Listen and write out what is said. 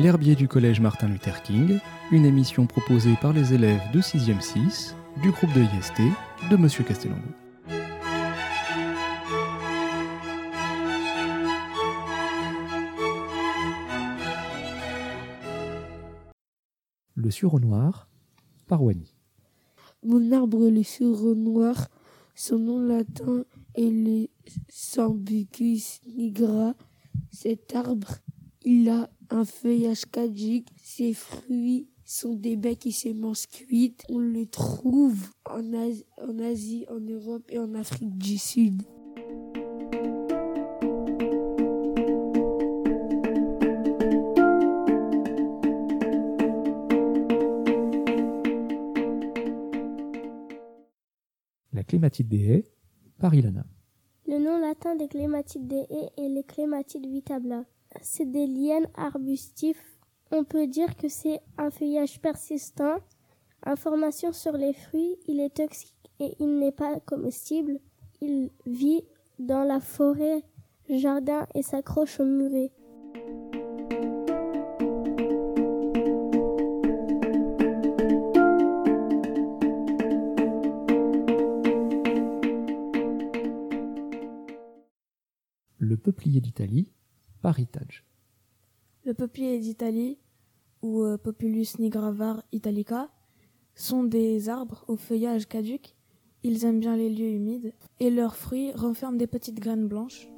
L'herbier du collège Martin Luther King, une émission proposée par les élèves de 6e 6 du groupe de IST de Monsieur Castellango. Le sureau noir par Wany. Mon arbre le sureau noir. Son nom latin est le Sambucus nigra. Cet arbre, il a un feuillage caduc. Ses fruits sont des becs et semences cuites. On le trouve en Asie, en Asie, en Europe et en Afrique du Sud. La clématite des haies par Ilana. Le nom latin des clématites des haies est les clématites vitabla. C'est des lianes arbustifs. On peut dire que c'est un feuillage persistant. Information sur les fruits, il est toxique et il n'est pas comestible. Il vit dans la forêt, jardin et s'accroche au muret. Le peuplier d'Italie Le peuplier d'Italie, ou euh, Populus nigravar italica, sont des arbres au feuillage caduc. Ils aiment bien les lieux humides et leurs fruits renferment des petites graines blanches.